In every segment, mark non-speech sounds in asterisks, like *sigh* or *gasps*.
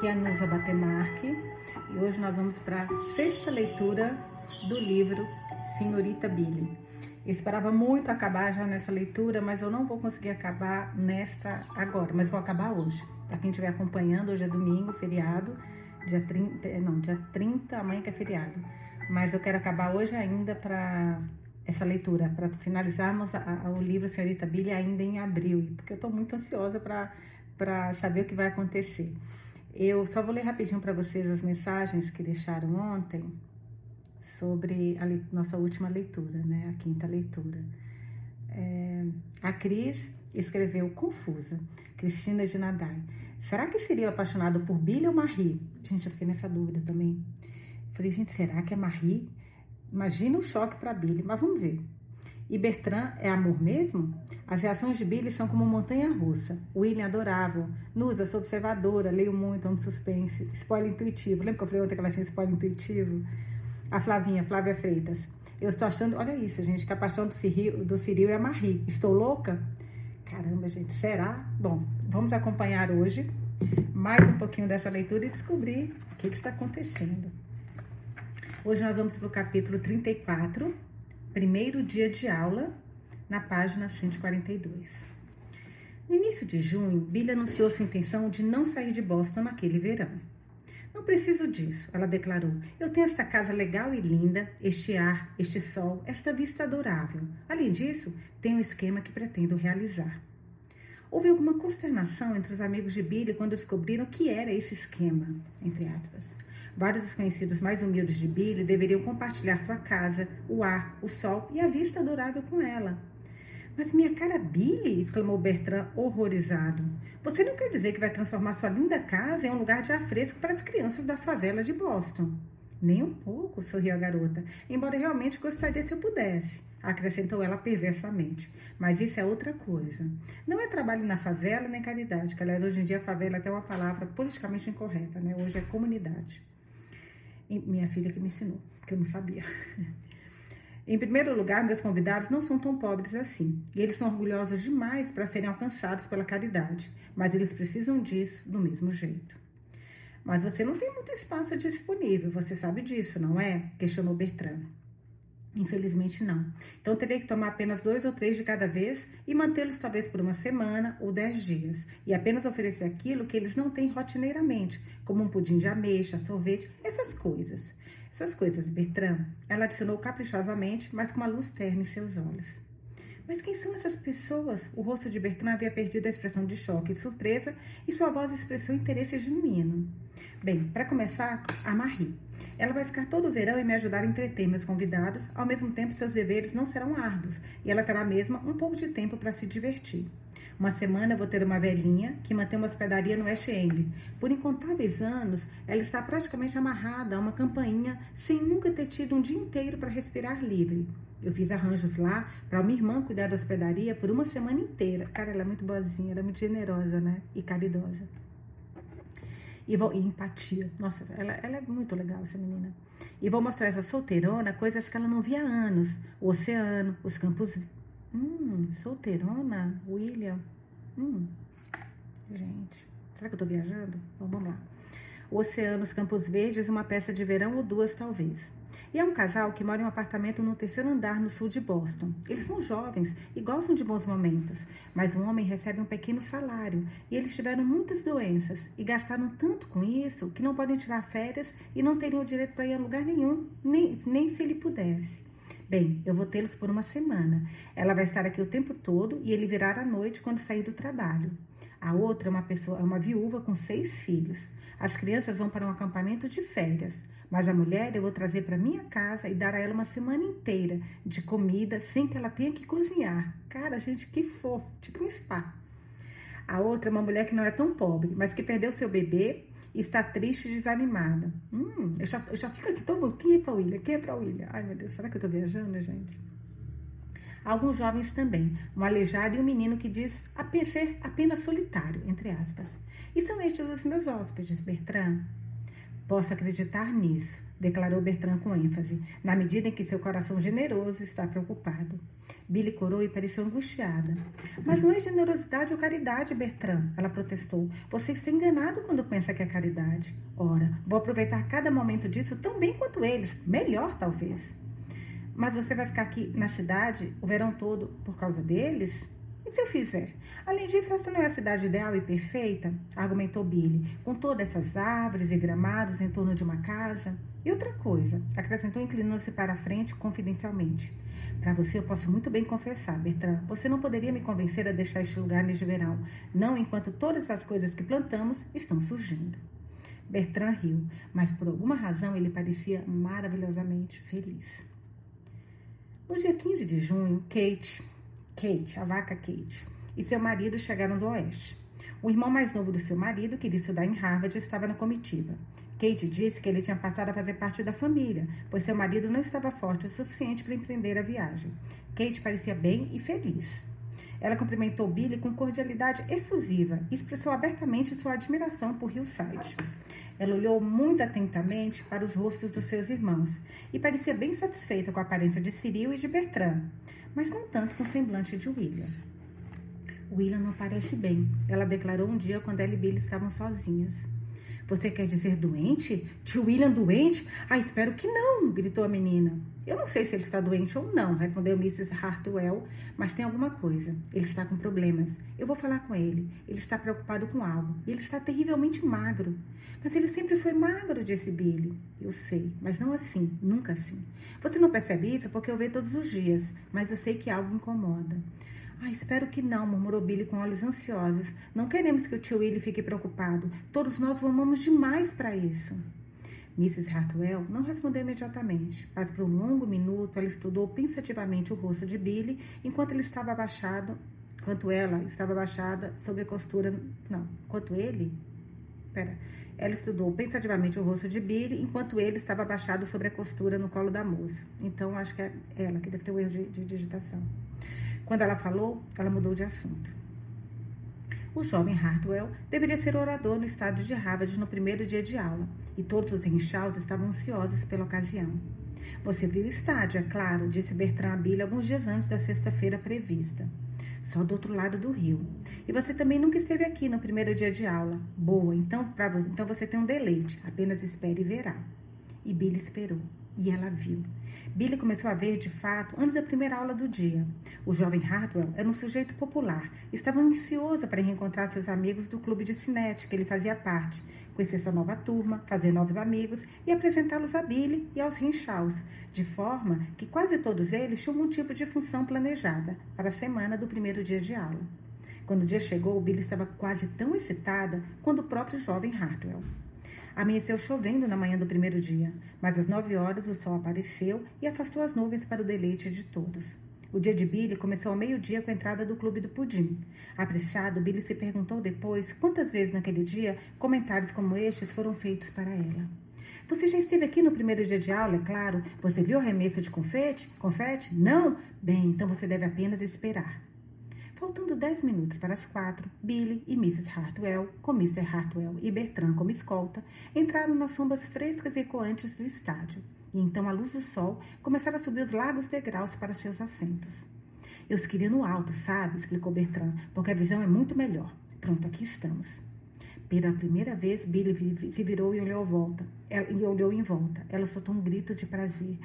Aqui é a Nusa Batemarque e hoje nós vamos para a sexta leitura do livro Senhorita Billy. Eu esperava muito acabar já nessa leitura, mas eu não vou conseguir acabar nesta agora, mas vou acabar hoje. Para quem estiver acompanhando, hoje é domingo, feriado, dia 30, eh, não, dia 30, amanhã que é feriado. Mas eu quero acabar hoje ainda para essa leitura, para finalizarmos a, a, o livro Senhorita Billy ainda em abril, porque eu estou muito ansiosa para saber o que vai acontecer. Eu só vou ler rapidinho para vocês as mensagens que deixaram ontem sobre a nossa última leitura, né? A quinta leitura. É, a Cris escreveu confusa. Cristina de Nadai. Será que seria apaixonado por Billy ou Marie? Gente, eu fiquei nessa dúvida também. Falei, gente, será que é Marie? Imagina o choque para Billy, mas vamos ver. E Bertrand é amor mesmo? As reações de Billy são como montanha russa. William adorável. Nusa, sou observadora, leio muito, amo suspense. Spoiler intuitivo. Lembra que eu falei ontem que ela tinha spoiler intuitivo? A Flavinha, Flávia Freitas. Eu estou achando, olha isso, gente, que a paixão do Ciril, do Ciril é a Marie. Estou louca? Caramba, gente, será? Bom, vamos acompanhar hoje mais um pouquinho dessa leitura e descobrir o que, que está acontecendo. Hoje nós vamos para o capítulo 34 primeiro dia de aula, na página 142. No início de junho, Billy anunciou sua intenção de não sair de Boston naquele verão. Não preciso disso, ela declarou. Eu tenho esta casa legal e linda, este ar, este sol, esta vista adorável. Além disso, tenho um esquema que pretendo realizar. Houve alguma consternação entre os amigos de Billy quando descobriram que era esse esquema, entre aspas. Vários desconhecidos mais humildes de Billy deveriam compartilhar sua casa, o ar, o sol e a vista adorável com ela. Mas minha cara Billy, exclamou Bertrand horrorizado. Você não quer dizer que vai transformar sua linda casa em um lugar de ar fresco para as crianças da favela de Boston? Nem um pouco, sorriu a garota, embora realmente gostaria se eu pudesse, acrescentou ela perversamente. Mas isso é outra coisa. Não é trabalho na favela nem caridade, que aliás hoje em dia a favela é até uma palavra politicamente incorreta, né? Hoje é comunidade minha filha que me ensinou, que eu não sabia. *laughs* Em primeiro lugar, meus convidados não são tão pobres assim, e eles são orgulhosos demais para serem alcançados pela caridade, mas eles precisam disso do mesmo jeito. Mas você não tem muito espaço disponível, você sabe disso, não é? Questionou Bertrand. Infelizmente não. Então teria que tomar apenas dois ou três de cada vez e mantê-los talvez por uma semana ou dez dias. E apenas oferecer aquilo que eles não têm rotineiramente, como um pudim de ameixa, sorvete, essas coisas. Essas coisas, Bertrand, ela adicionou caprichosamente, mas com uma luz terna em seus olhos. Mas quem são essas pessoas? O rosto de Bertrand havia perdido a expressão de choque e de surpresa e sua voz expressou interesse genuíno. Bem, para começar, a Marie. Ela vai ficar todo o verão e me ajudar a entreter meus convidados, ao mesmo tempo seus deveres não serão árduos e ela terá mesmo um pouco de tempo para se divertir. Uma semana vou ter uma velhinha que mantém uma hospedaria no West End. Por incontáveis anos, ela está praticamente amarrada a uma campainha sem nunca ter tido um dia inteiro para respirar livre. Eu fiz arranjos lá para minha irmã cuidar da hospedaria por uma semana inteira. Cara, ela é muito boazinha, ela é muito generosa, né? E caridosa e, vou, e empatia. Nossa, ela, ela é muito legal, essa menina. E vou mostrar essa solteirona coisas que ela não via há anos. O oceano, os campos. Hum, solteirona, William. Hum, gente, será que eu tô viajando? Vamos lá. O oceano, os campos verdes, uma peça de verão ou duas, talvez. E é um casal que mora em um apartamento no terceiro andar no sul de Boston. Eles são jovens e gostam de bons momentos, mas o homem recebe um pequeno salário e eles tiveram muitas doenças e gastaram tanto com isso que não podem tirar férias e não teriam direito para ir a lugar nenhum, nem, nem se ele pudesse. Bem, eu vou tê-los por uma semana. Ela vai estar aqui o tempo todo e ele virá à noite quando sair do trabalho. A outra é uma pessoa, é uma viúva com seis filhos. As crianças vão para um acampamento de férias. Mas a mulher eu vou trazer para minha casa e dar a ela uma semana inteira de comida sem que ela tenha que cozinhar. Cara, gente, que fofo, tipo um spa. A outra é uma mulher que não é tão pobre, mas que perdeu seu bebê e está triste e desanimada. Hum, eu já, eu já fico aqui todo mundo. Quem é para William? Quem é para William? Ai, meu Deus, será que eu tô viajando, gente? Alguns jovens também, um aleijado e um menino que diz ser apenas solitário, entre aspas. E são estes os meus hóspedes, Bertrand. Posso acreditar nisso, declarou Bertrand com ênfase, na medida em que seu coração generoso está preocupado. Billy corou e pareceu angustiada. Mas não é generosidade ou caridade, Bertrand, ela protestou. Você está enganado quando pensa que é caridade. Ora, vou aproveitar cada momento disso tão bem quanto eles, melhor talvez. Mas você vai ficar aqui na cidade o verão todo por causa deles? E se eu fizer? Além disso, essa não é a cidade ideal e perfeita? Argumentou Billy, com todas essas árvores e gramados em torno de uma casa. E outra coisa, acrescentou inclinando-se para a frente confidencialmente. Para você, eu posso muito bem confessar, Bertrand. Você não poderia me convencer a deixar este lugar neste verão, não enquanto todas as coisas que plantamos estão surgindo. Bertrand riu, mas por alguma razão ele parecia maravilhosamente feliz. No dia 15 de junho, Kate, Kate, a vaca Kate, e seu marido chegaram do oeste. O irmão mais novo do seu marido, que iria estudar em Harvard, estava na comitiva. Kate disse que ele tinha passado a fazer parte da família, pois seu marido não estava forte o suficiente para empreender a viagem. Kate parecia bem e feliz. Ela cumprimentou Billy com cordialidade efusiva e expressou abertamente sua admiração por Hillside. Ela olhou muito atentamente para os rostos dos seus irmãos e parecia bem satisfeita com a aparência de Cyril e de Bertrand mas não tanto com o semblante de William. William não parece bem, ela declarou um dia quando ela e Billy estavam sozinhas. Você quer dizer doente? Tio William doente? Ah, espero que não, gritou a menina. Eu não sei se ele está doente ou não, respondeu Mrs. Hartwell, mas tem alguma coisa. Ele está com problemas. Eu vou falar com ele. Ele está preocupado com algo. E ele está terrivelmente magro. Mas ele sempre foi magro, disse Billy. Eu sei, mas não assim, nunca assim. Você não percebe isso porque eu vejo todos os dias, mas eu sei que algo incomoda. Ah, espero que não, murmurou Billy com olhos ansiosos. Não queremos que o tio Willie fique preocupado. Todos nós o amamos demais para isso. Mrs. Hartwell não respondeu imediatamente, mas por um longo minuto ela estudou pensativamente o rosto de Billy enquanto ele estava abaixado, enquanto ela estava abaixada sobre a costura, não, enquanto ele, pera, ela estudou pensativamente o rosto de Billy enquanto ele estava abaixado sobre a costura no colo da moça. Então acho que é ela que deve ter um erro de, de digitação. Quando ela falou, ela mudou de assunto. O jovem Hartwell deveria ser orador no estádio de Harvard no primeiro dia de aula, e todos os Renshaws estavam ansiosos pela ocasião. Você viu o estádio, é claro, disse Bertrand a Billy alguns dias antes da sexta-feira prevista. Só do outro lado do rio. E você também nunca esteve aqui no primeiro dia de aula. Boa, então, então você tem um deleite. Apenas espere e verá. E Billy esperou. E ela viu. Billy começou a ver de fato antes da primeira aula do dia. O jovem Hartwell era um sujeito popular. Estava ansioso para reencontrar seus amigos do clube de cinete que ele fazia parte, conhecer sua nova turma, fazer novos amigos e apresentá-los a Billy e aos Renshaws, de forma que quase todos eles tinham um tipo de função planejada para a semana do primeiro dia de aula. Quando o dia chegou, Billy estava quase tão excitada quanto o próprio jovem Hartwell. Amanheceu chovendo na manhã do primeiro dia, mas às nove horas o sol apareceu e afastou as nuvens para o deleite de todos. O dia de Billy começou ao meio-dia com a entrada do clube do pudim. Apressado, Billy se perguntou depois quantas vezes naquele dia comentários como estes foram feitos para ela. Você já esteve aqui no primeiro dia de aula, é claro. Você viu a remessa de confete? Confete? Não? Bem, então você deve apenas esperar. Faltando dez minutos para as quatro, Billy e Mrs. Hartwell, com Mr. Hartwell e Bertrand como escolta, entraram nas sombras frescas e ecoantes do estádio. E então, à luz do sol, começaram a subir os largos degraus para seus assentos. Eu os queria no alto, sabe? explicou Bertrand, porque a visão é muito melhor. Pronto, aqui estamos. Pela primeira vez, Billy se virou e olhou, volta, e olhou em volta. Ela soltou um grito de prazer.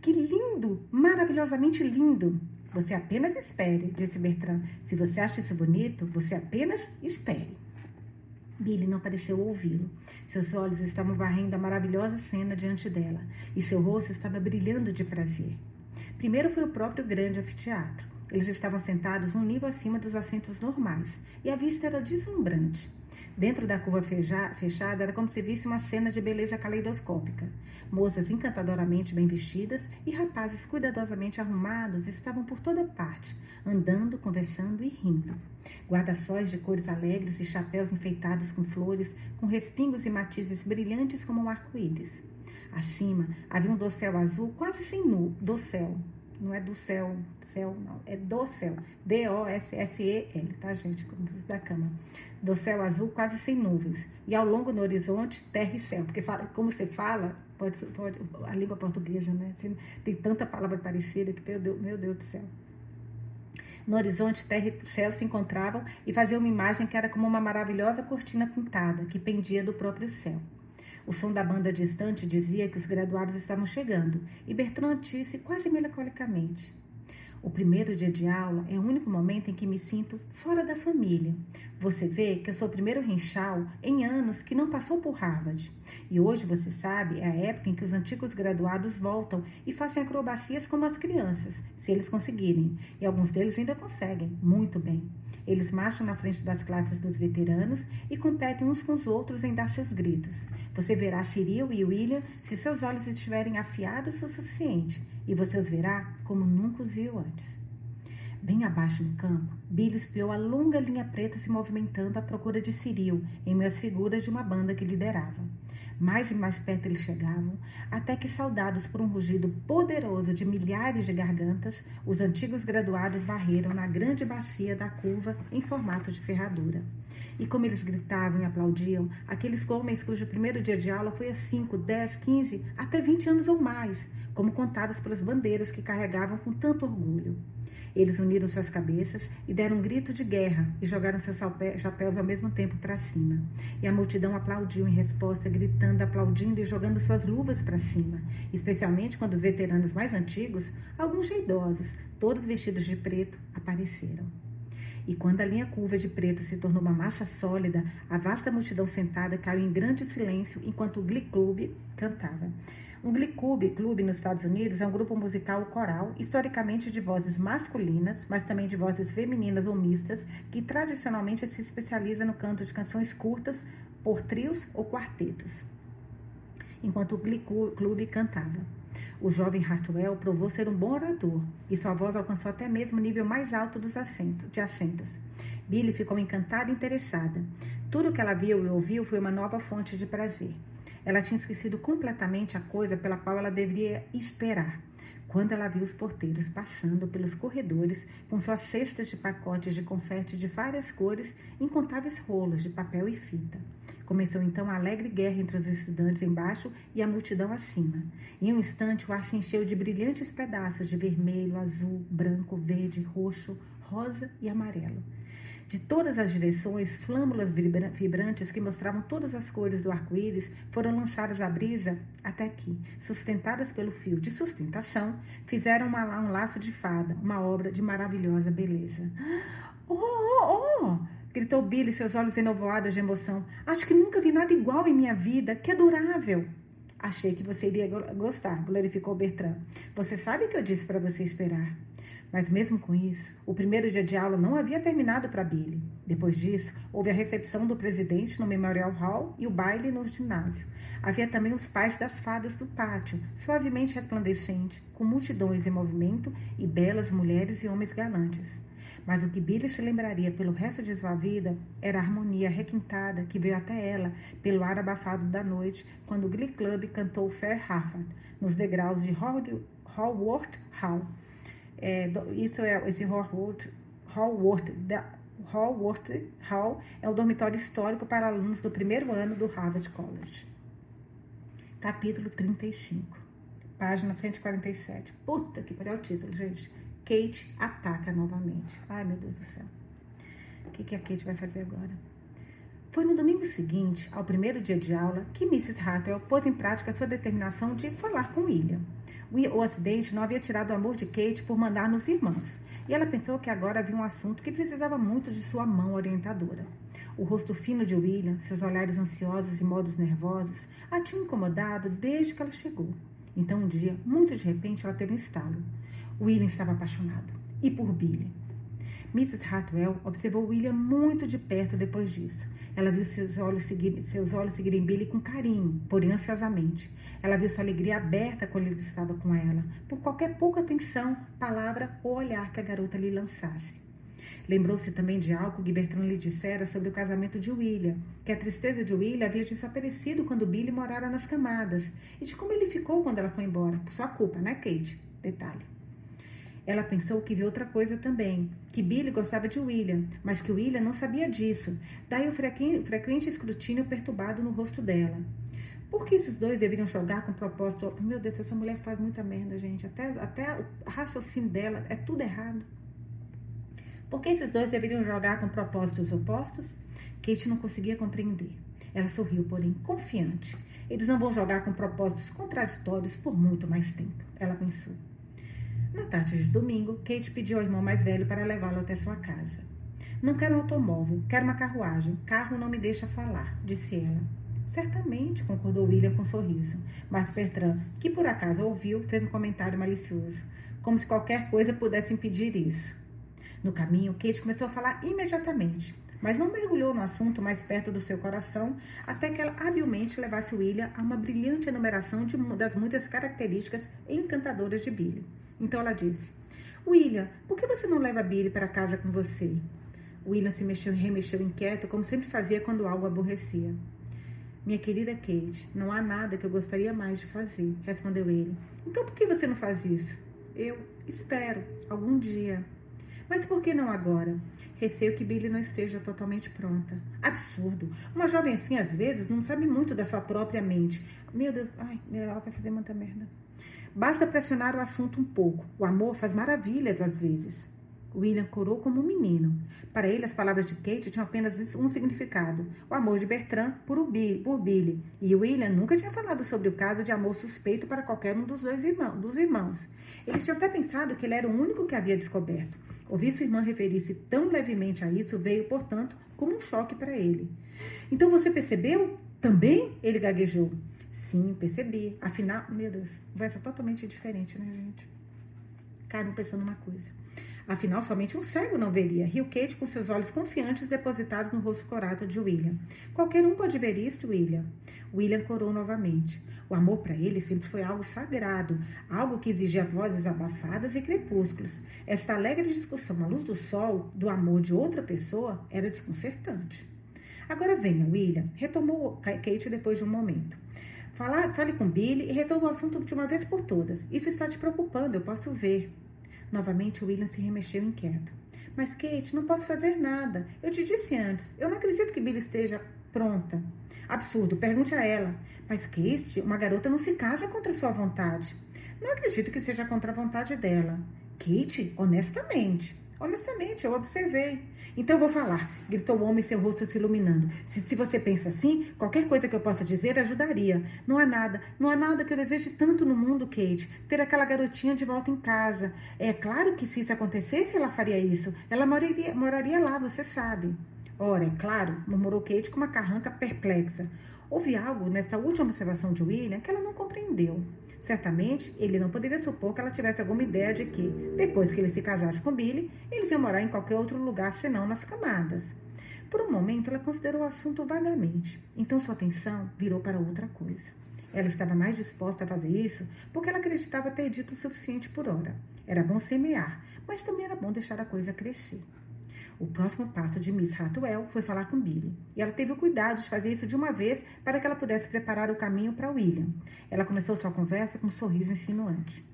Que lindo! Maravilhosamente lindo! Você apenas espere, disse Bertrand. Se você acha isso bonito, você apenas espere. Billy não pareceu ouvi-lo. Seus olhos estavam varrendo a maravilhosa cena diante dela e seu rosto estava brilhando de prazer. Primeiro foi o próprio grande anfiteatro. Eles estavam sentados um nível acima dos assentos normais e a vista era deslumbrante. Dentro da curva fechada era como se visse uma cena de beleza caleidoscópica. Moças encantadoramente bem vestidas e rapazes cuidadosamente arrumados estavam por toda parte, andando, conversando e rindo. Guarda-sóis de cores alegres e chapéus enfeitados com flores, com respingos e matizes brilhantes como um arco-íris. Acima havia um dossel azul quase sem nu, dossel, não é do céu, céu não, é do céu. D-O-S-S-E-L, tá, gente? Como diz da cama. Do céu azul, quase sem nuvens. E ao longo no horizonte, terra e céu. Porque fala, como você fala, pode, pode, a língua portuguesa, né? Tem tanta palavra parecida que, meu Deus, meu Deus do céu. No horizonte, terra e céu se encontravam e faziam uma imagem que era como uma maravilhosa cortina pintada que pendia do próprio céu. O som da banda distante dizia que os graduados estavam chegando, e Bertrand disse quase melancolicamente: O primeiro dia de aula é o único momento em que me sinto fora da família. Você vê que eu sou o primeiro Renchal em anos que não passou por Harvard. E hoje, você sabe, é a época em que os antigos graduados voltam e fazem acrobacias como as crianças, se eles conseguirem. E alguns deles ainda conseguem, muito bem. Eles marcham na frente das classes dos veteranos e competem uns com os outros em dar seus gritos. Você verá Cyril e William se seus olhos estiverem afiados o suficiente, e você os verá como nunca os viu antes. Bem abaixo no campo, Billy espiou a longa linha preta se movimentando à procura de Cyril em meio às figuras de uma banda que liderava. Mais e mais perto eles chegavam, até que, saudados por um rugido poderoso de milhares de gargantas, os antigos graduados varreram na grande bacia da curva em formato de ferradura. E como eles gritavam e aplaudiam, aqueles homens cujo primeiro dia de aula foi há 5, 10, 15, até 20 anos ou mais, como contados pelas bandeiras que carregavam com tanto orgulho. Eles uniram suas cabeças e deram um grito de guerra e jogaram seus chapéus ao mesmo tempo para cima. E a multidão aplaudiu em resposta, gritando, aplaudindo e jogando suas luvas para cima, especialmente quando os veteranos mais antigos, alguns já idosos, todos vestidos de preto, apareceram. E quando a linha curva de preto se tornou uma massa sólida, a vasta multidão sentada caiu em grande silêncio enquanto o Glee Club cantava. Um Glee Club, clube nos Estados Unidos, é um grupo musical coral, historicamente de vozes masculinas, mas também de vozes femininas ou mistas, que tradicionalmente se especializa no canto de canções curtas por trios ou quartetos. Enquanto o Glee Club cantava. O jovem Hartwell provou ser um bom orador e sua voz alcançou até mesmo o nível mais alto dos assentos, de assentos. Billy ficou encantada e interessada. Tudo o que ela viu e ouviu foi uma nova fonte de prazer. Ela tinha esquecido completamente a coisa pela qual ela deveria esperar. Quando ela viu os porteiros passando pelos corredores com suas cestas de pacotes de confete de várias cores, incontáveis rolos de papel e fita. Começou então a alegre guerra entre os estudantes embaixo e a multidão acima. Em um instante, o ar se encheu de brilhantes pedaços de vermelho, azul, branco, verde, roxo, rosa e amarelo. De todas as direções, flâmulas vibrantes que mostravam todas as cores do arco-íris foram lançadas à brisa até que, sustentadas pelo fio de sustentação, fizeram uma, um laço de fada, uma obra de maravilhosa beleza. *gasps* Oh, oh, oh! Gritou Billy, seus olhos enovoados de emoção. Acho que nunca vi nada igual em minha vida. Que adorável! Achei que você iria gostar, glorificou Bertrand. Você sabe que eu disse para você esperar. Mas mesmo com isso, o primeiro dia de aula não havia terminado para Billy. Depois disso, houve a recepção do presidente no Memorial Hall e o baile no ginásio. Havia também os pais das fadas do pátio, suavemente resplandecente, com multidões em movimento e belas mulheres e homens galantes. Mas o que Billy se lembraria pelo resto de sua vida era a harmonia requintada que veio até ela pelo ar abafado da noite, quando o Glee Club cantou Fair Harvard, nos degraus de Hallworth Hall é, isso é esse Hallworth, Hallworth, Hallworth Hall é o dormitório histórico para alunos do primeiro ano do Harvard College. Capítulo 35, página 147. Puta que pariu é o título, gente. Kate ataca novamente. Ai, meu Deus do céu. O que, que a Kate vai fazer agora? Foi no domingo seguinte, ao primeiro dia de aula, que Mrs. Hartwell pôs em prática sua determinação de falar com William. O acidente não havia tirado o amor de Kate por mandar nos irmãos, e ela pensou que agora havia um assunto que precisava muito de sua mão orientadora. O rosto fino de William, seus olhares ansiosos e modos nervosos, a tinham incomodado desde que ela chegou. Então, um dia, muito de repente, ela teve um estalo. William estava apaixonado. E por Billy. Mrs. Hartwell observou William muito de perto depois disso. Ela viu seus olhos, seguir, seus olhos seguirem Billy com carinho, porém ansiosamente. Ela viu sua alegria aberta quando ele estava com ela, por qualquer pouca atenção, palavra ou olhar que a garota lhe lançasse. Lembrou-se também de algo que Bertrand lhe dissera sobre o casamento de William, que a tristeza de William havia desaparecido quando Billy morara nas camadas, e de como ele ficou quando ela foi embora, por sua culpa, né, Kate? Detalhe. Ela pensou que viu outra coisa também, que Billy gostava de William, mas que William não sabia disso. Daí o frequente escrutínio perturbado no rosto dela. Por que esses dois deveriam jogar com propósito? Meu Deus, essa mulher faz muita merda, gente. Até, até o raciocínio dela é tudo errado. Por que esses dois deveriam jogar com propósitos opostos? Kate não conseguia compreender. Ela sorriu, porém, confiante. Eles não vão jogar com propósitos contraditórios por muito mais tempo, ela pensou. Na tarde de domingo, Kate pediu ao irmão mais velho para levá-lo até sua casa. Não quero automóvel, quero uma carruagem. Carro não me deixa falar, disse ela. Certamente, concordou William com um sorriso. Mas Bertrand, que por acaso ouviu, fez um comentário malicioso, como se qualquer coisa pudesse impedir isso. No caminho, Kate começou a falar imediatamente, mas não mergulhou no assunto mais perto do seu coração até que ela habilmente levasse William a uma brilhante enumeração de, das muitas características encantadoras de Billy. Então ela disse: William, por que você não leva Billy para casa com você? William se mexeu e remexeu inquieto, como sempre fazia quando algo aborrecia. Minha querida Kate, não há nada que eu gostaria mais de fazer, respondeu ele. Então por que você não faz isso? Eu espero, algum dia. Mas por que não agora? Receio que Billy não esteja totalmente pronta. Absurdo. Uma jovem assim, às vezes, não sabe muito da sua própria mente. Meu Deus, ai, ela vai fazer muita merda. Basta pressionar o assunto um pouco. O amor faz maravilhas às vezes. William corou como um menino. Para ele, as palavras de Kate tinham apenas um significado: o amor de Bertrand por, Billy. E William nunca tinha falado sobre o caso de amor suspeito para qualquer um dos dois irmãos. Dos irmãos. Eles tinham até pensado que ele era o único que havia descoberto. Ouvir sua irmã referir-se tão levemente a isso veio, portanto, como um choque para ele. Então você percebeu? Também? Ele gaguejou. Sim, percebi. Afinal, meu Deus, vai ser totalmente diferente, né, gente? Cada um pensando uma coisa. Afinal, somente um cego não veria. Riu Kate com seus olhos confiantes depositados no rosto corado de William. Qualquer um pode ver isto, William. William corou novamente. O amor para ele sempre foi algo sagrado, algo que exigia vozes abafadas e crepúsculos. Esta alegre discussão à luz do sol do amor de outra pessoa era desconcertante. Agora venha, William, retomou Kate depois de um momento. Fala, fale com Billy e resolva o assunto de uma vez por todas. Isso está te preocupando, eu posso ver. Novamente, William se remexeu inquieto. Mas, Kate, não posso fazer nada. Eu te disse antes, eu não acredito que Billy esteja pronta. Absurdo, pergunte a ela. Mas, Kate, uma garota não se casa contra sua vontade. Não acredito que seja contra a vontade dela. Kate, honestamente, Honestamente, eu observei. Então eu vou falar, gritou o homem, seu rosto se iluminando. Se, se você pensa assim, qualquer coisa que eu possa dizer ajudaria. Não há nada, não há nada que eu deseje tanto no mundo, Kate. Ter aquela garotinha de volta em casa. É claro que se isso acontecesse, ela faria isso. Ela moraria, moraria lá, você sabe. Ora, é claro, murmurou Kate com uma carranca perplexa. Houve algo nessa última observação de William que ela não compreendeu. Certamente, ele não poderia supor que ela tivesse alguma ideia de que, depois que ele se casasse com Billy, eles iam morar em qualquer outro lugar senão nas camadas. Por um momento, ela considerou o assunto vagamente, então sua atenção virou para outra coisa. Ela estava mais disposta a fazer isso porque ela acreditava ter dito o suficiente por hora. Era bom semear, mas também era bom deixar a coisa crescer. O próximo passo de Miss Hartwell foi falar com Billy, e ela teve o cuidado de fazer isso de uma vez para que ela pudesse preparar o caminho para William. Ela começou sua conversa com um sorriso insinuante.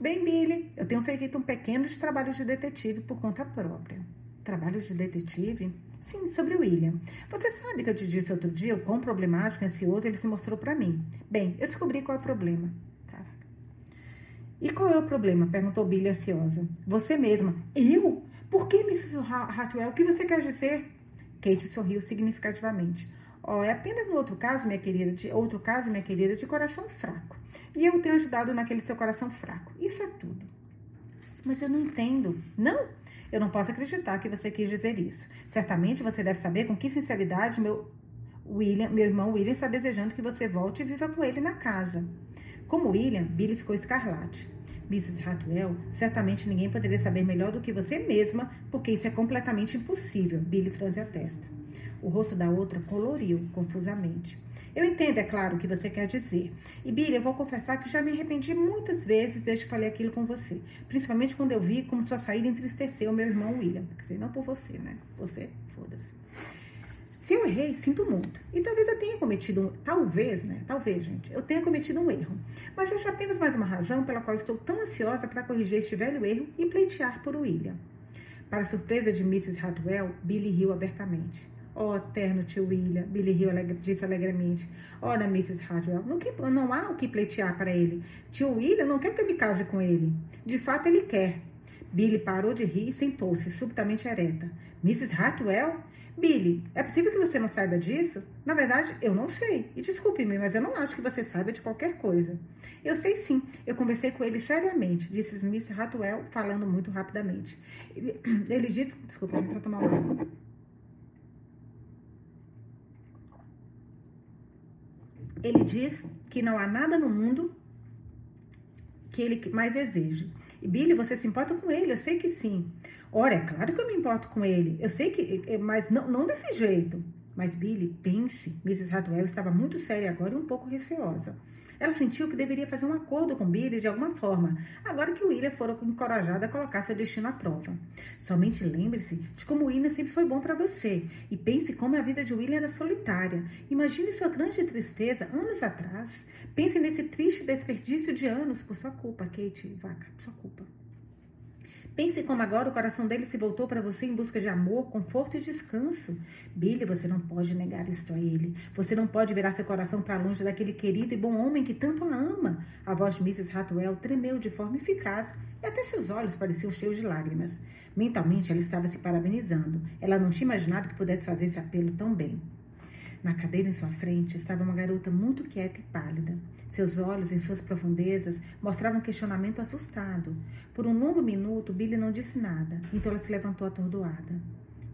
Bem, Billy, eu tenho feito um pequeno trabalho de detetive por conta própria. Trabalho de detetive? Sim, sobre o William. Você sabe que eu te disse outro dia o quão problemático e ansioso ele se mostrou para mim. Bem, eu descobri qual é o problema. Caraca. E qual é o problema? Perguntou Billy ansiosa. Você mesma. Eu? Por que, Mrs. Hartwell? O que você quer dizer? Kate sorriu significativamente. Oh, é apenas no outro caso, minha querida, de outro caso, minha querida, de coração fraco. E eu tenho ajudado naquele seu coração fraco. Isso é tudo. Mas eu não entendo. Não? Eu não posso acreditar que você quis dizer isso. Certamente você deve saber com que sinceridade meu William, meu irmão William está desejando que você volte e viva com ele na casa. Como William, Billy ficou escarlate. Mrs. Hartwell, certamente ninguém poderia saber melhor do que você mesma, porque isso é completamente impossível. Billy franze a testa. O rosto da outra coloriu confusamente. Eu entendo, é claro, o que você quer dizer. E, Billy, eu vou confessar que já me arrependi muitas vezes desde que falei aquilo com você. Principalmente quando eu vi como sua saída entristeceu meu irmão William. Quer dizer, não por você, né? Você, foda-se. Se eu errei, sinto muito. E talvez eu tenha cometido um. Talvez, né? Talvez, gente, eu tenha cometido um erro. Mas essa é apenas mais uma razão pela qual estou tão ansiosa para corrigir este velho erro e pleitear por William. Para surpresa de Mrs. Hartwell, Billy riu abertamente. Oh, terno tio William, Billy riu alegre, disse alegremente. Ora, Mrs. Hartwell, não, que, não há o que pleitear para ele. Tio William não quer que eu me case com ele. De fato, ele quer. Billy parou de rir e sentou-se, subitamente ereta. Mrs. Hartwell? Billy, é possível que você não saiba disso? Na verdade, eu não sei. E desculpe-me, mas eu não acho que você saiba de qualquer coisa. Eu sei sim. Eu conversei com ele seriamente, disse Smith Hartwell, falando muito rapidamente. Ele, *clears throat* ele disse... Desculpa, deixa eu tomar uma Ele diz que não há nada no mundo que ele mais deseje. E Billy, você se importa com ele? Eu sei que sim. Ora, é claro que eu me importo com ele. Eu sei que, é, mas não, não desse jeito. Mas Billy, pense. Mrs. Hadwell estava muito séria agora e um pouco receosa. Ela sentiu que deveria fazer um acordo com Billy de alguma forma, agora que William fora encorajado a colocar seu destino à prova. Somente lembre-se de como William sempre foi bom para você e pense como a vida de William era solitária. Imagine sua grande tristeza anos atrás. Pense nesse triste desperdício de anos por sua culpa, Kate, vaca, sua culpa. Pense como agora o coração dele se voltou para você em busca de amor, conforto e descanso. Billy, você não pode negar isto a ele. Você não pode virar seu coração para longe daquele querido e bom homem que tanto a ama. A voz de Mrs. Hatwell tremeu de forma eficaz e até seus olhos pareciam cheios de lágrimas. Mentalmente, ela estava se parabenizando. Ela não tinha imaginado que pudesse fazer esse apelo tão bem. Na cadeira em sua frente estava uma garota muito quieta e pálida. Seus olhos, em suas profundezas, mostravam um questionamento assustado. Por um longo minuto, Billy não disse nada, então ela se levantou atordoada.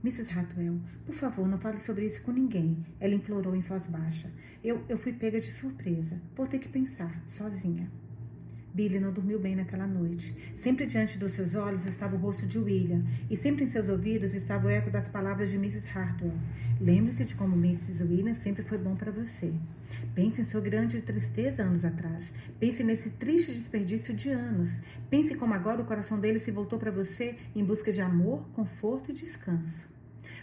Mrs. Hartwell, por favor, não fale sobre isso com ninguém. Ela implorou em voz baixa. Eu, eu fui pega de surpresa. Vou ter que pensar, sozinha. Billy não dormiu bem naquela noite. Sempre diante dos seus olhos estava o rosto de William, e sempre em seus ouvidos estava o eco das palavras de Mrs. Hartwell. Lembre-se de como Mrs. William sempre foi bom para você. Pense em sua grande tristeza anos atrás. Pense nesse triste desperdício de anos. Pense como agora o coração dele se voltou para você em busca de amor, conforto e descanso.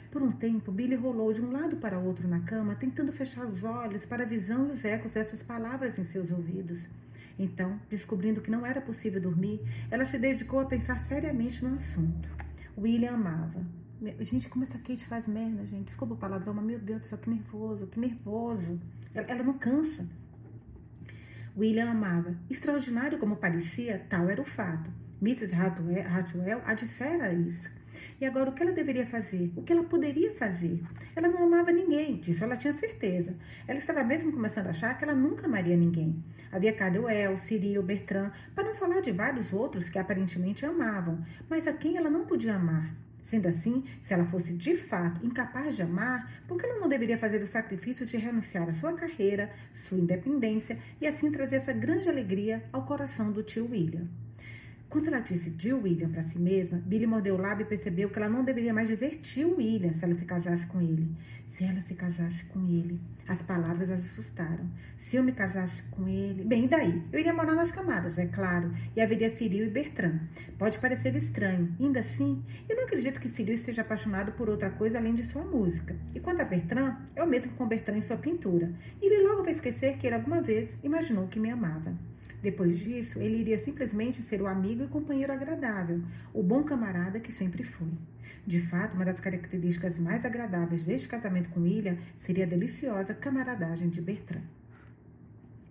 Por um tempo, Billy rolou de um lado para outro na cama, tentando fechar os olhos para a visão e os ecos dessas palavras em seus ouvidos. Então, descobrindo que não era possível dormir, ela se dedicou a pensar seriamente no assunto. William amava. Gente, como essa Kate faz merda, gente. Desculpa o palavrão, mas meu Deus do céu, que nervoso, que nervoso. Ela, ela não cansa. William amava. Extraordinário como parecia, tal era o fato. Mrs. Hartwell a dissera isso. E agora o que ela deveria fazer? O que ela poderia fazer? Ela não amava ninguém, disso ela tinha certeza. Ela estava mesmo começando a achar que ela nunca amaria ninguém. Havia Caruel, Cyril, Bertrand, para não falar de vários outros que aparentemente amavam, mas a quem ela não podia amar. Sendo assim, se ela fosse de fato incapaz de amar, por que ela não deveria fazer o sacrifício de renunciar à sua carreira, sua independência e assim trazer essa grande alegria ao coração do tio William? Quando ela disse tio William para si mesma, Billy mordeu o lábio e percebeu que ela não deveria mais dizer tio William se ela se casasse com ele. Se ela se casasse com ele. As palavras as assustaram. Se eu me casasse com ele. Bem, e daí? Eu iria morar nas camadas, é claro. E haveria Cyril e Bertrand. Pode parecer estranho. Ainda assim, eu não acredito que Cyril esteja apaixonado por outra coisa além de sua música. E quanto a Bertrand, é o mesmo com Bertrand em sua pintura. E ele logo vai esquecer que ele alguma vez imaginou que me amava. Depois disso, ele iria simplesmente ser o amigo e companheiro agradável, o bom camarada que sempre foi. De fato, uma das características mais agradáveis deste casamento com William seria a deliciosa camaradagem de Bertrand.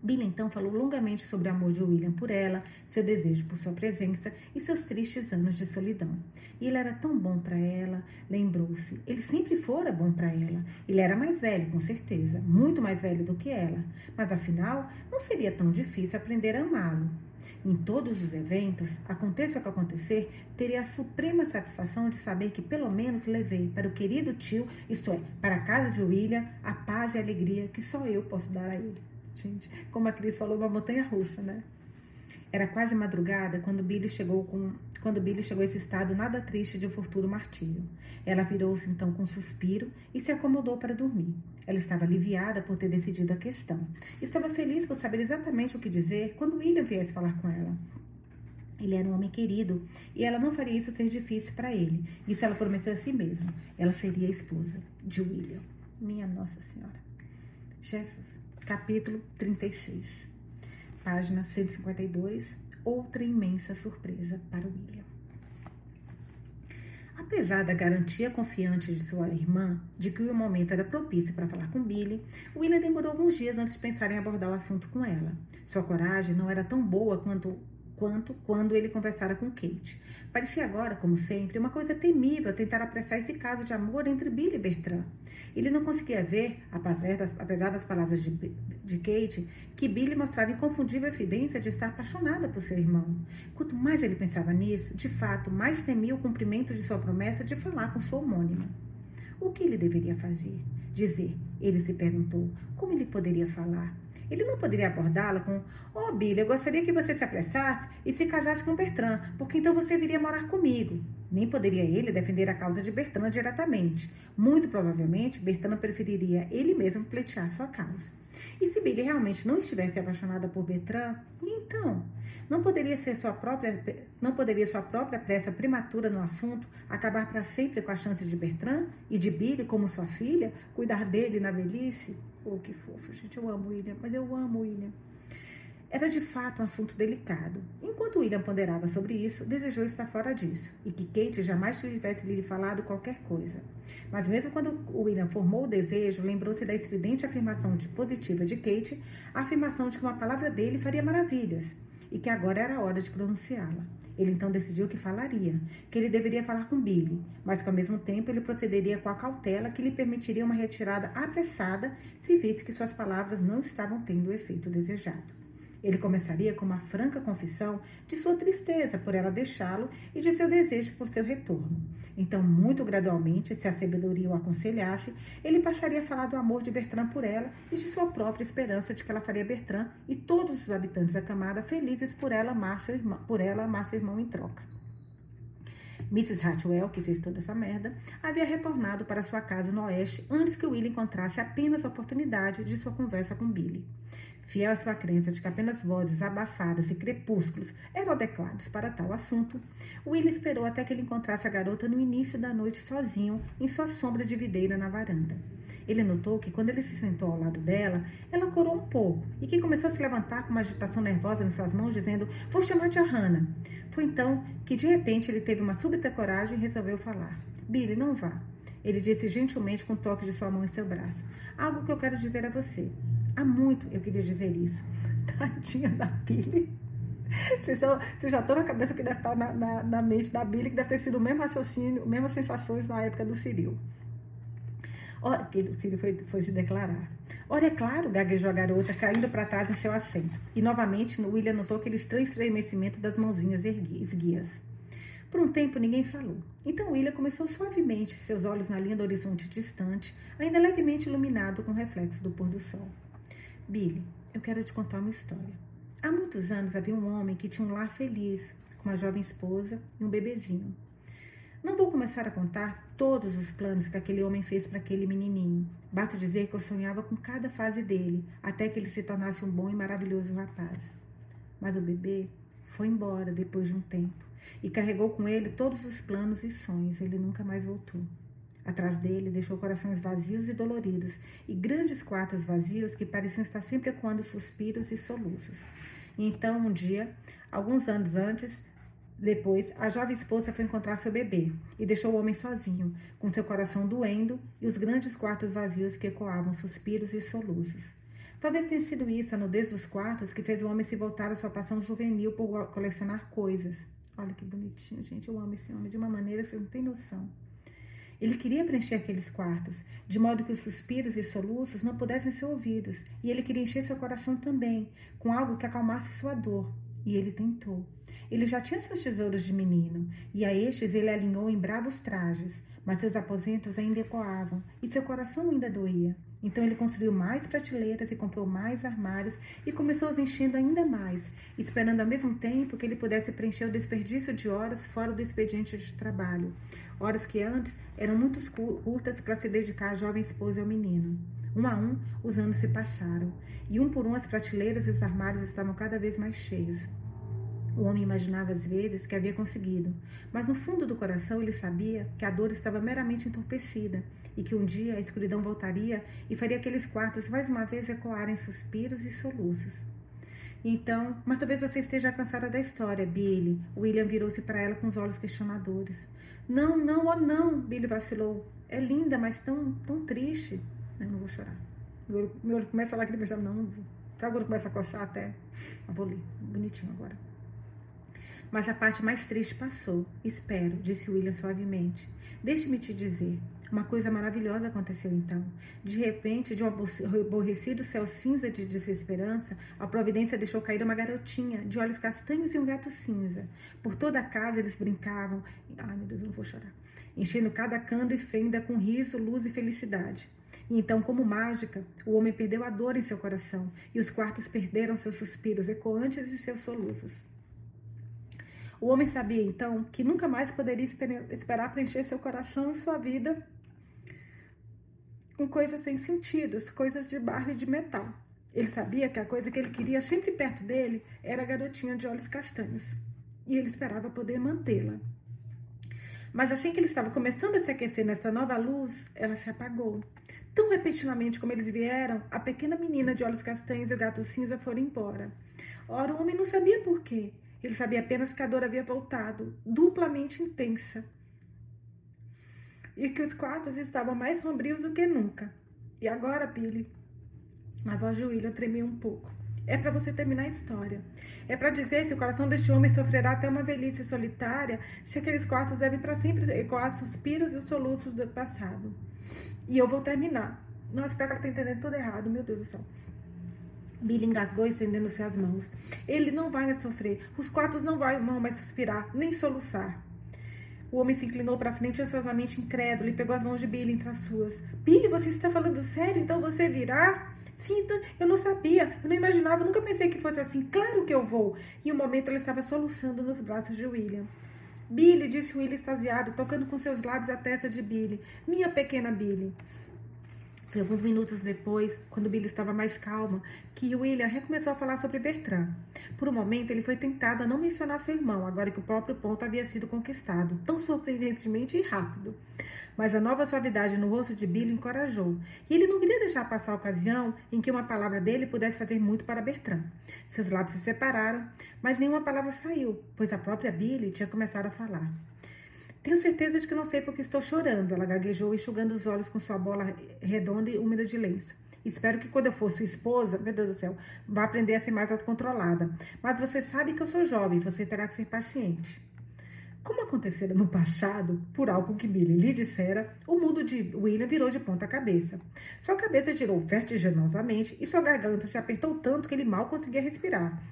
Billy então falou longamente sobre o amor de William por ela, seu desejo por sua presença e seus tristes anos de solidão. E ele era tão bom para ela, lembrou-se. Ele sempre fora bom para ela. Ele era mais velho, com certeza, muito mais velho do que ela. Mas afinal, não seria tão difícil aprender a amá-lo. Em todos os eventos, aconteça o que acontecer, teria a suprema satisfação de saber que pelo menos levei para o querido tio, isto é, para a casa de William, a paz e a alegria que só eu posso dar a ele gente. Como a Cris falou, uma montanha russa, né? Era quase madrugada quando Billy chegou com quando Billy chegou a esse estado nada triste de um futuro martírio. Ela virou-se então com um suspiro e se acomodou para dormir. Ela estava aliviada por ter decidido a questão. Estava feliz por saber exatamente o que dizer quando William viesse falar com ela. Ele era um homem querido e ela não faria isso ser difícil para ele. Isso ela prometeu a si mesma. Ela seria a esposa de William. Minha Nossa Senhora. Jesus, capítulo 36, página 152. Outra imensa surpresa para William. Apesar da garantia confiante de sua irmã de que o momento era propício para falar com Billy, William demorou alguns dias antes de pensar em abordar o assunto com ela. Sua coragem não era tão boa quanto quanto quando ele conversara com Kate. Parecia agora, como sempre, uma coisa temível tentar apressar esse caso de amor entre Billy e Bertrand. Ele não conseguia ver, apesar das, apesar das palavras de, de Kate, que Billy mostrava inconfundível evidência de estar apaixonada por seu irmão. Quanto mais ele pensava nisso, de fato, mais temia o cumprimento de sua promessa de falar com sua homônima. O que ele deveria fazer? Dizer, ele se perguntou, como ele poderia falar? Ele não poderia abordá-la com: Oh, Billy, eu gostaria que você se apressasse e se casasse com Bertrand, porque então você viria morar comigo. Nem poderia ele defender a causa de Bertrand diretamente. Muito provavelmente, Bertrand preferiria ele mesmo pleitear sua causa. E se Billy realmente não estivesse apaixonada por Bertrand, e então? Não poderia ser sua própria, não poderia sua própria pressa prematura no assunto acabar para sempre com a chance de Bertrand e de Billy como sua filha, cuidar dele na velhice? Oh, que fofo, gente, eu amo William, mas eu amo William. Era de fato um assunto delicado. Enquanto William ponderava sobre isso, desejou estar fora disso e que Kate jamais tivesse lhe falado qualquer coisa. Mas mesmo quando William formou o desejo, lembrou-se da estridente afirmação de positiva de Kate, a afirmação de que uma palavra dele faria maravilhas e que agora era hora de pronunciá-la. Ele então decidiu que falaria, que ele deveria falar com Billy, mas que ao mesmo tempo ele procederia com a cautela que lhe permitiria uma retirada apressada se visse que suas palavras não estavam tendo o efeito desejado. Ele começaria com uma franca confissão de sua tristeza por ela deixá-lo e de seu desejo por seu retorno. Então, muito gradualmente, se a sabedoria o aconselhasse, ele passaria a falar do amor de Bertrand por ela e de sua própria esperança de que ela faria Bertrand e todos os habitantes da camada felizes por ela amar seu irmão, por ela amar seu irmão em troca. Mrs. Hatwell, que fez toda essa merda, havia retornado para sua casa no oeste antes que Will encontrasse apenas a oportunidade de sua conversa com Billy. Fiel à sua crença de que apenas vozes abafadas e crepúsculos eram adequados para tal assunto, Will esperou até que ele encontrasse a garota no início da noite sozinho em sua sombra de videira na varanda. Ele notou que quando ele se sentou ao lado dela, ela corou um pouco e que começou a se levantar com uma agitação nervosa em suas mãos, dizendo: Vou chamar tia Hannah. Foi então que de repente ele teve uma súbita coragem e resolveu falar: Billy, não vá. Ele disse gentilmente com um toque de sua mão em seu braço: Algo que eu quero dizer a você. Há muito eu queria dizer isso. *laughs* Tadinha da Billy. Vocês, são, vocês já estão na cabeça que deve estar na, na, na, mente da Billy, que deve ter sido o mesmo raciocínio, mesmas sensações na época do Ciril. Ora, que o Círio foi, foi se declarar. Ora, é claro, gaguejou a garota, caindo para trás em seu assento. E novamente, William notou aquele estranho estremecimento das mãozinhas esguias. Por um tempo, ninguém falou. Então, William começou suavemente, seus olhos na linha do horizonte distante, ainda levemente iluminado com o reflexo do pôr do sol. Billy, eu quero te contar uma história. Há muitos anos havia um homem que tinha um lar feliz, com uma jovem esposa e um bebezinho. Não vou começar a contar todos os planos que aquele homem fez para aquele menininho. Basta dizer que eu sonhava com cada fase dele, até que ele se tornasse um bom e maravilhoso rapaz. Mas o bebê foi embora depois de um tempo e carregou com ele todos os planos e sonhos. Ele nunca mais voltou. Atrás dele deixou corações vazios e doloridos e grandes quartos vazios que pareciam estar sempre ecoando suspiros e soluços. E então, um dia, alguns anos antes, depois, a jovem esposa foi encontrar seu bebê e deixou o homem sozinho, com seu coração doendo e os grandes quartos vazios que ecoavam suspiros e soluços. Talvez tenha sido isso, a nudez dos quartos, que fez o homem se voltar à sua paixão juvenil por colecionar coisas. Olha que bonitinho, gente. Eu amo esse homem de uma maneira que não tem noção. Ele queria preencher aqueles quartos, de modo que os suspiros e soluços não pudessem ser ouvidos, e ele queria encher seu coração também, com algo que acalmasse sua dor. E ele tentou. Ele já tinha seus tesouros de menino, e a estes ele alinhou em bravos trajes, mas seus aposentos ainda ecoavam, e seu coração ainda doía. Então ele construiu mais prateleiras e comprou mais armários e começou os enchendo ainda mais, esperando ao mesmo tempo que ele pudesse preencher o desperdício de horas fora do expediente de trabalho, horas que antes eram muito curtas para se dedicar à jovem esposa e ao menino. Um a um, os anos se passaram, e um por um as prateleiras e os armários estavam cada vez mais cheios. O homem imaginava às vezes que havia conseguido, mas no fundo do coração ele sabia que a dor estava meramente entorpecida e que um dia a escuridão voltaria e faria aqueles quartos mais uma vez ecoarem suspiros e soluços. Então, mas talvez você esteja cansada da história, Billy. William virou-se para ela com os olhos questionadores. Não, não, oh não, Billy vacilou. É linda, mas tão, tão triste. Eu não vou chorar. Meu olho, meu olho começa a lacrimejar, não, não vou. Sabe quando começa a coçar até? Eu vou ler, bonitinho agora. Mas a parte mais triste passou. Espero, disse William suavemente. Deixe-me te dizer. Uma coisa maravilhosa aconteceu então. De repente, de um aborrecido céu cinza de desesperança, a providência deixou cair uma garotinha de olhos castanhos e um gato cinza. Por toda a casa eles brincavam. Ai, meu Deus, eu não vou chorar. Enchendo cada canto e fenda com riso, luz e felicidade. E então, como mágica, o homem perdeu a dor em seu coração e os quartos perderam seus suspiros ecoantes e seus soluços. O homem sabia então que nunca mais poderia esperar preencher seu coração e sua vida com coisas sem sentido, coisas de barro e de metal. Ele sabia que a coisa que ele queria sempre perto dele era a garotinha de olhos castanhos. E ele esperava poder mantê-la. Mas assim que ele estava começando a se aquecer nessa nova luz, ela se apagou. Tão repentinamente como eles vieram, a pequena menina de olhos castanhos e o gato cinza foram embora. Ora, o homem não sabia por quê. Ele sabia apenas que a dor havia voltado, duplamente intensa e que os quartos estavam mais sombrios do que nunca. E agora, Billy, a voz de William tremeu um pouco. É para você terminar a história. É para dizer se o coração deste homem sofrerá até uma velhice solitária, se aqueles quartos devem para sempre ecoar suspiros e soluços do passado. E eu vou terminar. Nossa, espero que ela tá entendendo tudo errado, meu Deus do céu. Billy engasgou estendendo-se as mãos. Ele não vai sofrer. Os quartos não vão mais suspirar, nem soluçar. O homem se inclinou para frente ansiosamente incrédulo e pegou as mãos de Billy entre as suas. Billy, você está falando sério? Então você virá? Sim, então, eu não sabia, eu não imaginava, nunca pensei que fosse assim. Claro que eu vou. E um momento ela estava soluçando nos braços de William. Billy, disse William extasiado, tocando com seus lábios a testa de Billy. Minha pequena Billy. Foi alguns minutos depois, quando Billy estava mais calma, que William recomeçou a falar sobre Bertrand. Por um momento, ele foi tentado a não mencionar seu irmão, agora que o próprio ponto havia sido conquistado, tão surpreendentemente e rápido. Mas a nova suavidade no rosto de Billy encorajou, e ele não queria deixar passar a ocasião em que uma palavra dele pudesse fazer muito para Bertrand. Seus lábios se separaram, mas nenhuma palavra saiu, pois a própria Billy tinha começado a falar. Tenho certeza de que não sei porque estou chorando, ela gaguejou, enxugando os olhos com sua bola redonda e úmida de lenço. Espero que quando eu for sua esposa, meu Deus do céu, vá aprender a ser mais autocontrolada. Mas você sabe que eu sou jovem, você terá que ser paciente. Como acontecera no passado, por algo que Billy lhe dissera, o mundo de William virou de ponta cabeça. Sua cabeça girou vertiginosamente e sua garganta se apertou tanto que ele mal conseguia respirar.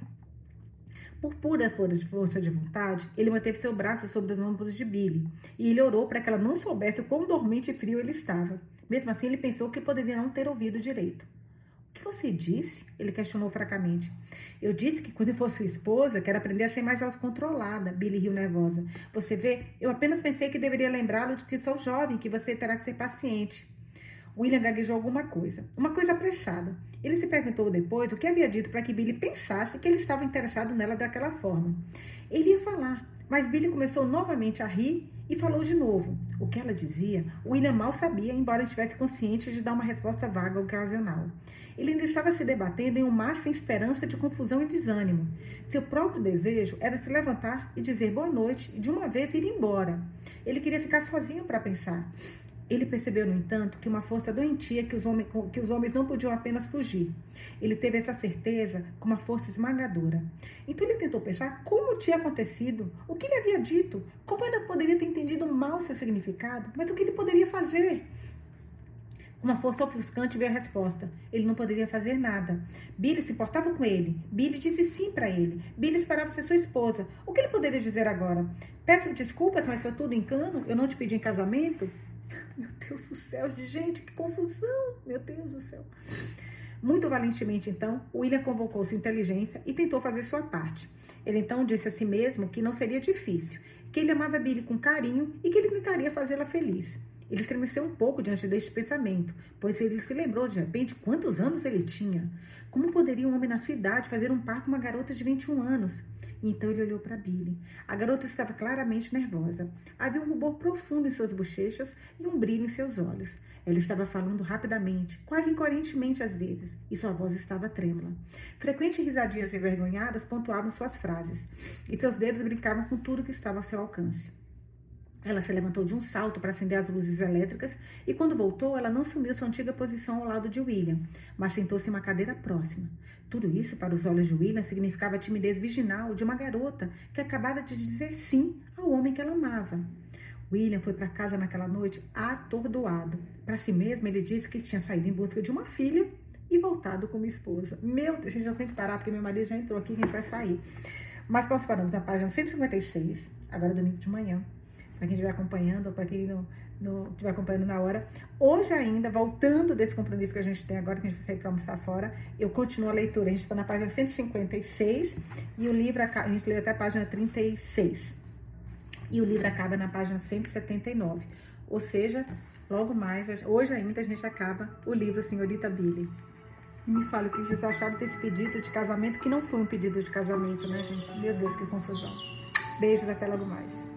Por pura força de vontade, ele manteve seu braço sobre os ombros de Billy e ele orou para que ela não soubesse o quão dormente e frio ele estava. Mesmo assim, ele pensou que poderia não ter ouvido direito. O que você disse? Ele questionou fracamente. Eu disse que quando eu fosse sua esposa, quero aprender a ser mais autocontrolada. Billy riu nervosa. Você vê, eu apenas pensei que deveria lembrá-lo de que sou jovem, que você terá que ser paciente. William gaguejou alguma coisa, uma coisa apressada. Ele se perguntou depois o que havia dito para que Billy pensasse que ele estava interessado nela daquela forma. Ele ia falar, mas Billy começou novamente a rir e falou de novo. O que ela dizia, William mal sabia, embora estivesse consciente de dar uma resposta vaga ocasional. Ele ainda estava se debatendo em um mar sem esperança de confusão e desânimo. Seu próprio desejo era se levantar e dizer boa noite e de uma vez ir embora. Ele queria ficar sozinho para pensar. Ele percebeu, no entanto, que uma força doentia que os, homens, que os homens não podiam apenas fugir. Ele teve essa certeza com uma força esmagadora. Então ele tentou pensar como tinha acontecido, o que ele havia dito, como ela poderia ter entendido mal seu significado, mas o que ele poderia fazer. Uma força ofuscante veio a resposta. Ele não poderia fazer nada. Billy se importava com ele. Billy disse sim para ele. Billy esperava ser sua esposa. O que ele poderia dizer agora? Peço desculpas, mas foi tudo engano? Eu não te pedi em casamento? Meu Deus do céu, gente, que confusão! Meu Deus do céu. Muito valentemente, então, William convocou sua inteligência e tentou fazer sua parte. Ele então disse a si mesmo que não seria difícil, que ele amava Billy com carinho e que ele tentaria fazê-la feliz. Ele estremeceu um pouco diante deste pensamento, pois ele se lembrou de repente quantos anos ele tinha. Como poderia um homem na sua idade fazer um par com uma garota de 21 anos? Então ele olhou para Billy. A garota estava claramente nervosa. Havia um rubor profundo em suas bochechas e um brilho em seus olhos. Ela estava falando rapidamente, quase incoerentemente às vezes, e sua voz estava trêmula. Frequentes risadinhas envergonhadas pontuavam suas frases, e seus dedos brincavam com tudo que estava ao seu alcance. Ela se levantou de um salto para acender as luzes elétricas e, quando voltou, ela não sumiu sua antiga posição ao lado de William, mas sentou-se em uma cadeira próxima. Tudo isso, para os olhos de William, significava a timidez virginal de uma garota que acabara de dizer sim ao homem que ela amava. William foi para casa naquela noite atordoado. Para si mesmo, ele disse que tinha saído em busca de uma filha e voltado com uma esposa. Meu Deus, a gente já tem que parar porque meu marido já entrou aqui e a gente vai sair. Mas nós paramos na página 156, agora domingo de manhã, para quem estiver acompanhando ou para quem não, não estiver acompanhando na hora. Hoje ainda, voltando desse compromisso que a gente tem agora, que a gente vai sair para almoçar fora, eu continuo a leitura. A gente está na página 156 e o livro, a gente lê até a página 36 e o livro acaba na página 179. Ou seja, logo mais, hoje ainda a gente acaba o livro Senhorita Billy. Me fala o que vocês acharam desse pedido de casamento, que não foi um pedido de casamento, né, gente? Meu Deus, que confusão. Beijos, até logo mais.